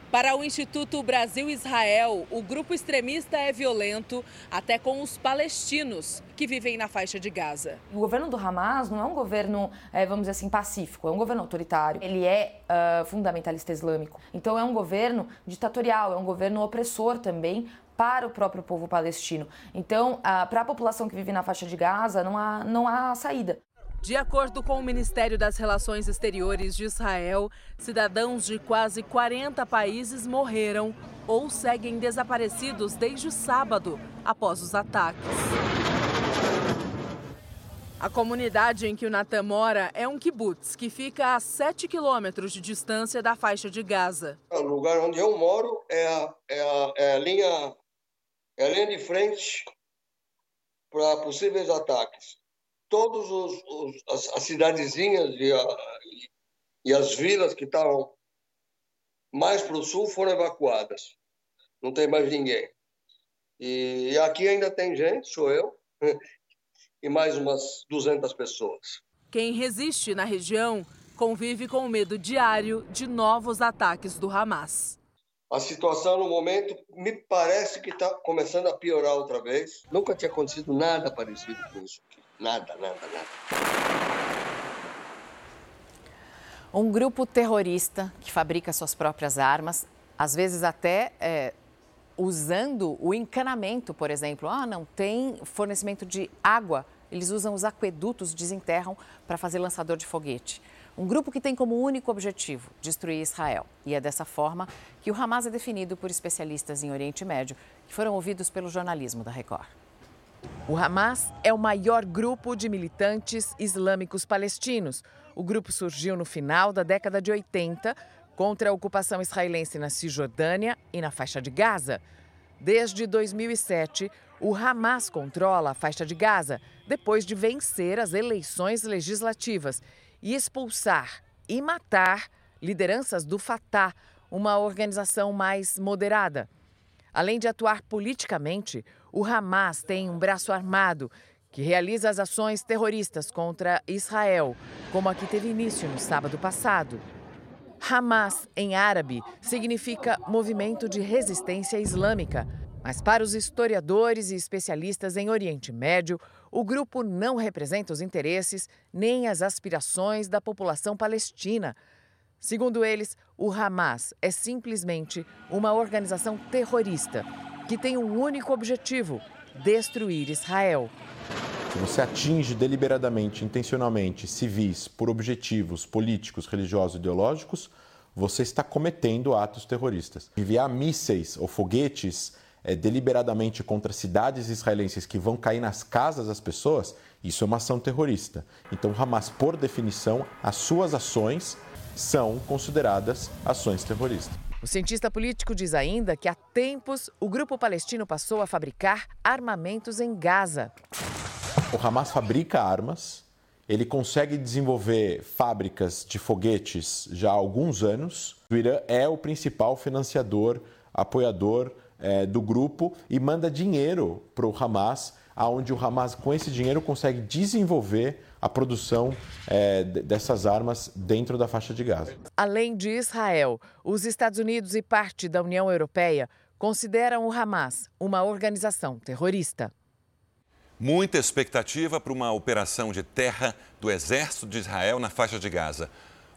Para o Instituto Brasil-Israel, o grupo extremista é violento até com os palestinos que vivem na faixa de Gaza. O governo do Hamas não é um governo, é, vamos dizer assim, pacífico, é um governo autoritário. Ele é uh, fundamentalista islâmico. Então é um governo ditatorial, é um governo opressor também para o próprio povo palestino. Então, uh, para a população que vive na faixa de Gaza, não há, não há saída. De acordo com o Ministério das Relações Exteriores de Israel, cidadãos de quase 40 países morreram ou seguem desaparecidos desde sábado, após os ataques. A comunidade em que o Natan mora é um kibbutz que fica a 7 quilômetros de distância da faixa de Gaza. O lugar onde eu moro é a, é a, é a linha, é a linha de frente para possíveis ataques todas as, as cidadezinhas e, a, e, as vilas que estavam mais para o sul foram evacuadas. Não tem mais ninguém. E, e aqui ainda tem gente, sou eu, *laughs* e mais umas 200 pessoas. Quem resiste na região convive com o medo diário de novos ataques do Hamas. A situação no momento me parece que está começando a piorar outra vez. Nunca tinha acontecido nada parecido com isso. Nada, nada, nada. Um grupo terrorista que fabrica suas próprias armas, às vezes até é, usando o encanamento, por exemplo. Ah, não tem fornecimento de água, eles usam os aquedutos, desenterram para fazer lançador de foguete. Um grupo que tem como único objetivo destruir Israel. E é dessa forma que o Hamas é definido por especialistas em Oriente Médio, que foram ouvidos pelo jornalismo da Record. O Hamas é o maior grupo de militantes islâmicos palestinos. O grupo surgiu no final da década de 80 contra a ocupação israelense na Cisjordânia e na faixa de Gaza. Desde 2007, o Hamas controla a faixa de Gaza depois de vencer as eleições legislativas e expulsar e matar lideranças do Fatah, uma organização mais moderada. Além de atuar politicamente, o Hamas tem um braço armado que realiza as ações terroristas contra Israel, como a que teve início no sábado passado. Hamas, em árabe, significa Movimento de Resistência Islâmica. Mas para os historiadores e especialistas em Oriente Médio, o grupo não representa os interesses nem as aspirações da população palestina. Segundo eles, o Hamas é simplesmente uma organização terrorista que tem um único objetivo: destruir Israel. Se você atinge deliberadamente, intencionalmente civis por objetivos políticos, religiosos, ideológicos, você está cometendo atos terroristas. Enviar mísseis ou foguetes é, deliberadamente contra cidades israelenses que vão cair nas casas das pessoas, isso é uma ação terrorista. Então, Hamas, por definição, as suas ações são consideradas ações terroristas. O cientista político diz ainda que há tempos o grupo palestino passou a fabricar armamentos em Gaza. O Hamas fabrica armas, ele consegue desenvolver fábricas de foguetes já há alguns anos. O Irã é o principal financiador, apoiador é, do grupo e manda dinheiro para o Hamas, aonde o Hamas, com esse dinheiro, consegue desenvolver a produção é, dessas armas dentro da faixa de Gaza. Além de Israel, os Estados Unidos e parte da União Europeia consideram o Hamas uma organização terrorista. Muita expectativa para uma operação de terra do exército de Israel na faixa de Gaza.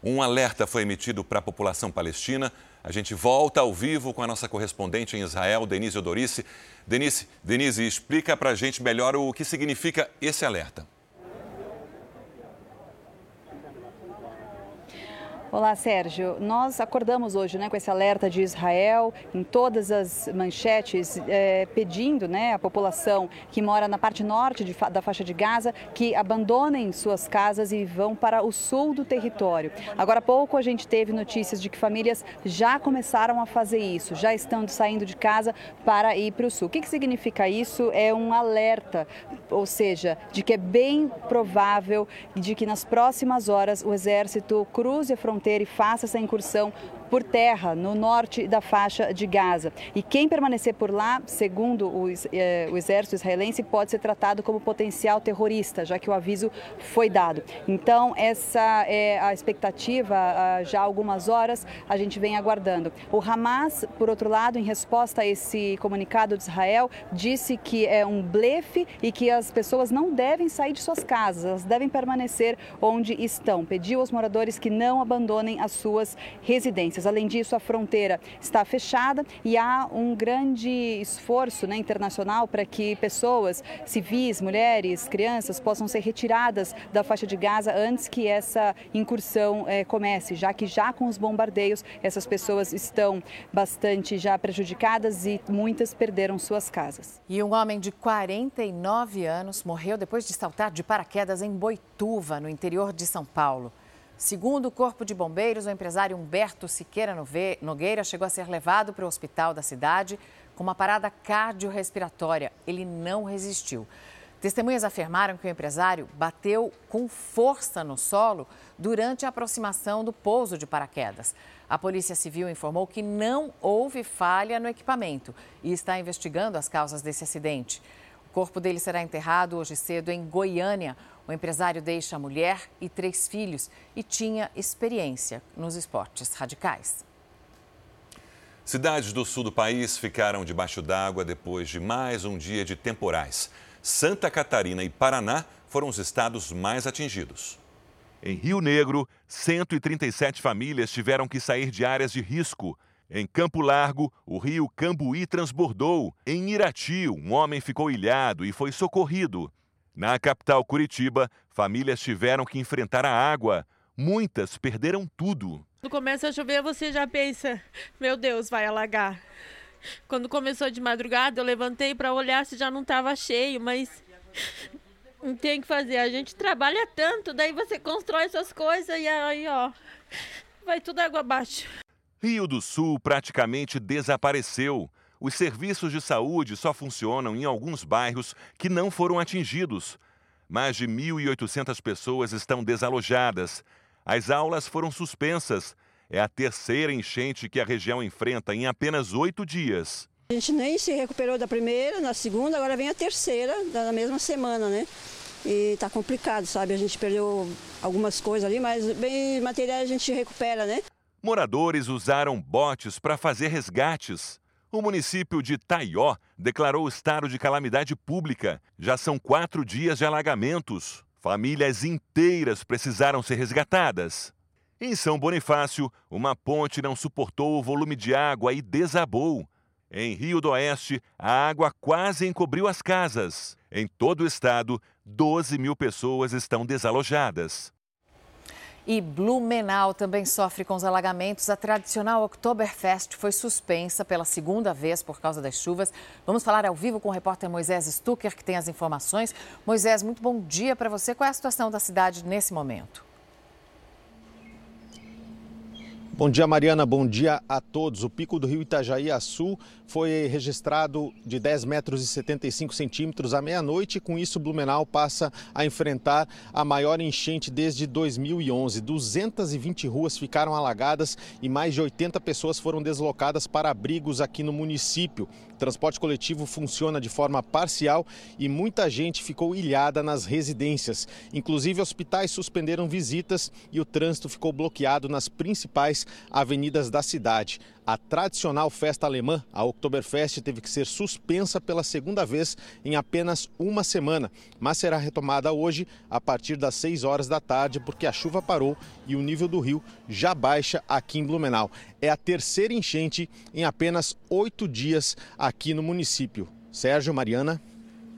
Um alerta foi emitido para a população palestina. A gente volta ao vivo com a nossa correspondente em Israel, Denise Odorice. Denise, Denise, explica para a gente melhor o que significa esse alerta. Olá, Sérgio. Nós acordamos hoje né, com esse alerta de Israel em todas as manchetes, é, pedindo né, à população que mora na parte norte de, da faixa de Gaza que abandonem suas casas e vão para o sul do território. Agora há pouco a gente teve notícias de que famílias já começaram a fazer isso, já estão saindo de casa para ir para o sul. O que, que significa isso? É um alerta, ou seja, de que é bem provável de que nas próximas horas o exército cruze a fronteira fronteira e faça essa incursão por terra no norte da faixa de Gaza. E quem permanecer por lá, segundo o, eh, o exército israelense, pode ser tratado como potencial terrorista, já que o aviso foi dado. Então, essa é a expectativa ah, já há algumas horas, a gente vem aguardando. O Hamas, por outro lado, em resposta a esse comunicado de Israel, disse que é um blefe e que as pessoas não devem sair de suas casas, elas devem permanecer onde estão. Pediu aos moradores que não abandonem as suas residências. Além disso, a fronteira está fechada e há um grande esforço né, internacional para que pessoas civis, mulheres, crianças possam ser retiradas da faixa de Gaza antes que essa incursão eh, comece, já que já com os bombardeios essas pessoas estão bastante já prejudicadas e muitas perderam suas casas. E um homem de 49 anos morreu depois de saltar de paraquedas em Boituva, no interior de São Paulo. Segundo o Corpo de Bombeiros, o empresário Humberto Siqueira Nogueira chegou a ser levado para o hospital da cidade com uma parada cardiorrespiratória. Ele não resistiu. Testemunhas afirmaram que o empresário bateu com força no solo durante a aproximação do pouso de paraquedas. A Polícia Civil informou que não houve falha no equipamento e está investigando as causas desse acidente. O corpo dele será enterrado hoje cedo em Goiânia, o empresário deixa a mulher e três filhos e tinha experiência nos esportes radicais. Cidades do sul do país ficaram debaixo d'água depois de mais um dia de temporais. Santa Catarina e Paraná foram os estados mais atingidos. Em Rio Negro, 137 famílias tiveram que sair de áreas de risco. Em Campo Largo, o rio Cambuí transbordou. Em Irati, um homem ficou ilhado e foi socorrido. Na capital Curitiba, famílias tiveram que enfrentar a água. Muitas perderam tudo. Quando começa a chover, você já pensa: meu Deus, vai alagar. Quando começou de madrugada, eu levantei para olhar se já não estava cheio, mas não tem o que fazer. A gente trabalha tanto, daí você constrói essas coisas e aí, ó, vai tudo água abaixo. Rio do Sul praticamente desapareceu. Os serviços de saúde só funcionam em alguns bairros que não foram atingidos. Mais de 1.800 pessoas estão desalojadas. As aulas foram suspensas. É a terceira enchente que a região enfrenta em apenas oito dias. A gente nem se recuperou da primeira, na segunda, agora vem a terceira, da mesma semana, né? E tá complicado, sabe? A gente perdeu algumas coisas ali, mas bem material a gente recupera, né? Moradores usaram botes para fazer resgates. O município de Taió declarou estado de calamidade pública. Já são quatro dias de alagamentos. Famílias inteiras precisaram ser resgatadas. Em São Bonifácio, uma ponte não suportou o volume de água e desabou. Em Rio do Oeste, a água quase encobriu as casas. Em todo o estado, 12 mil pessoas estão desalojadas. E Blumenau também sofre com os alagamentos. A tradicional Oktoberfest foi suspensa pela segunda vez por causa das chuvas. Vamos falar ao vivo com o repórter Moisés Stucker, que tem as informações. Moisés, muito bom dia para você. Qual é a situação da cidade nesse momento? Bom dia, Mariana. Bom dia a todos. O pico do rio Itajaí a sul foi registrado de 10 metros e 75 centímetros à meia-noite. Com isso, Blumenau passa a enfrentar a maior enchente desde 2011. 220 ruas ficaram alagadas e mais de 80 pessoas foram deslocadas para abrigos aqui no município. Transporte coletivo funciona de forma parcial e muita gente ficou ilhada nas residências. Inclusive, hospitais suspenderam visitas e o trânsito ficou bloqueado nas principais avenidas da cidade. A tradicional festa alemã, a Oktoberfest, teve que ser suspensa pela segunda vez em apenas uma semana, mas será retomada hoje a partir das 6 horas da tarde, porque a chuva parou e o nível do rio já baixa aqui em Blumenau. É a terceira enchente em apenas oito dias aqui no município. Sérgio, Mariana.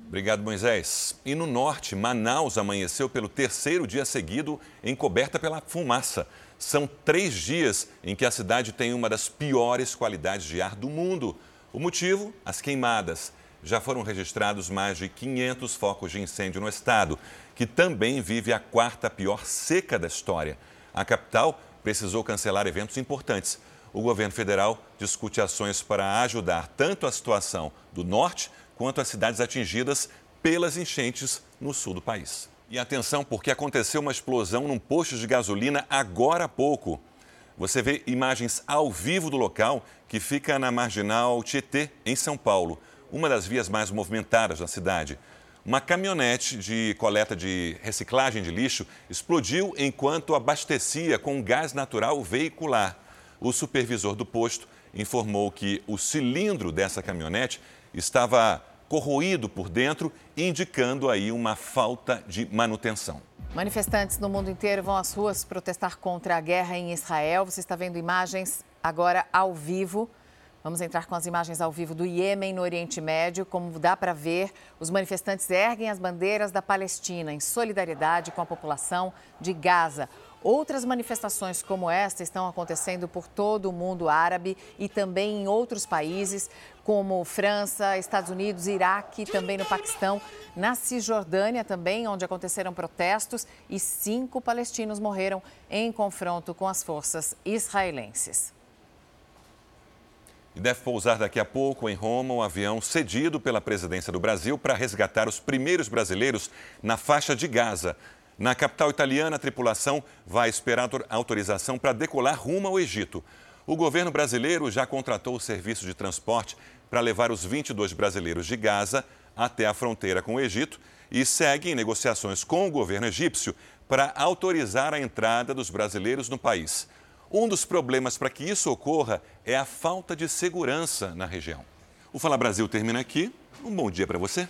Obrigado, Moisés. E no norte, Manaus amanheceu pelo terceiro dia seguido encoberta pela fumaça. São três dias em que a cidade tem uma das piores qualidades de ar do mundo. O motivo? As queimadas. Já foram registrados mais de 500 focos de incêndio no estado, que também vive a quarta pior seca da história. A capital precisou cancelar eventos importantes. O governo federal discute ações para ajudar tanto a situação do norte quanto as cidades atingidas pelas enchentes no sul do país. E atenção, porque aconteceu uma explosão num posto de gasolina agora há pouco. Você vê imagens ao vivo do local que fica na marginal Tietê, em São Paulo, uma das vias mais movimentadas da cidade. Uma caminhonete de coleta de reciclagem de lixo explodiu enquanto abastecia com gás natural veicular. O supervisor do posto informou que o cilindro dessa caminhonete estava corroído por dentro, indicando aí uma falta de manutenção. Manifestantes no mundo inteiro vão às ruas protestar contra a guerra em Israel. Você está vendo imagens agora ao vivo. Vamos entrar com as imagens ao vivo do Iêmen no Oriente Médio. Como dá para ver, os manifestantes erguem as bandeiras da Palestina em solidariedade com a população de Gaza. Outras manifestações como esta estão acontecendo por todo o mundo árabe e também em outros países, como França, Estados Unidos, Iraque, também no Paquistão, na Cisjordânia também, onde aconteceram protestos e cinco palestinos morreram em confronto com as forças israelenses. E deve pousar daqui a pouco em Roma um avião cedido pela presidência do Brasil para resgatar os primeiros brasileiros na faixa de Gaza. Na capital italiana, a tripulação vai esperar autorização para decolar rumo ao Egito. O governo brasileiro já contratou o serviço de transporte para levar os 22 brasileiros de Gaza até a fronteira com o Egito e segue em negociações com o governo egípcio para autorizar a entrada dos brasileiros no país. Um dos problemas para que isso ocorra é a falta de segurança na região. O Fala Brasil termina aqui. Um bom dia para você.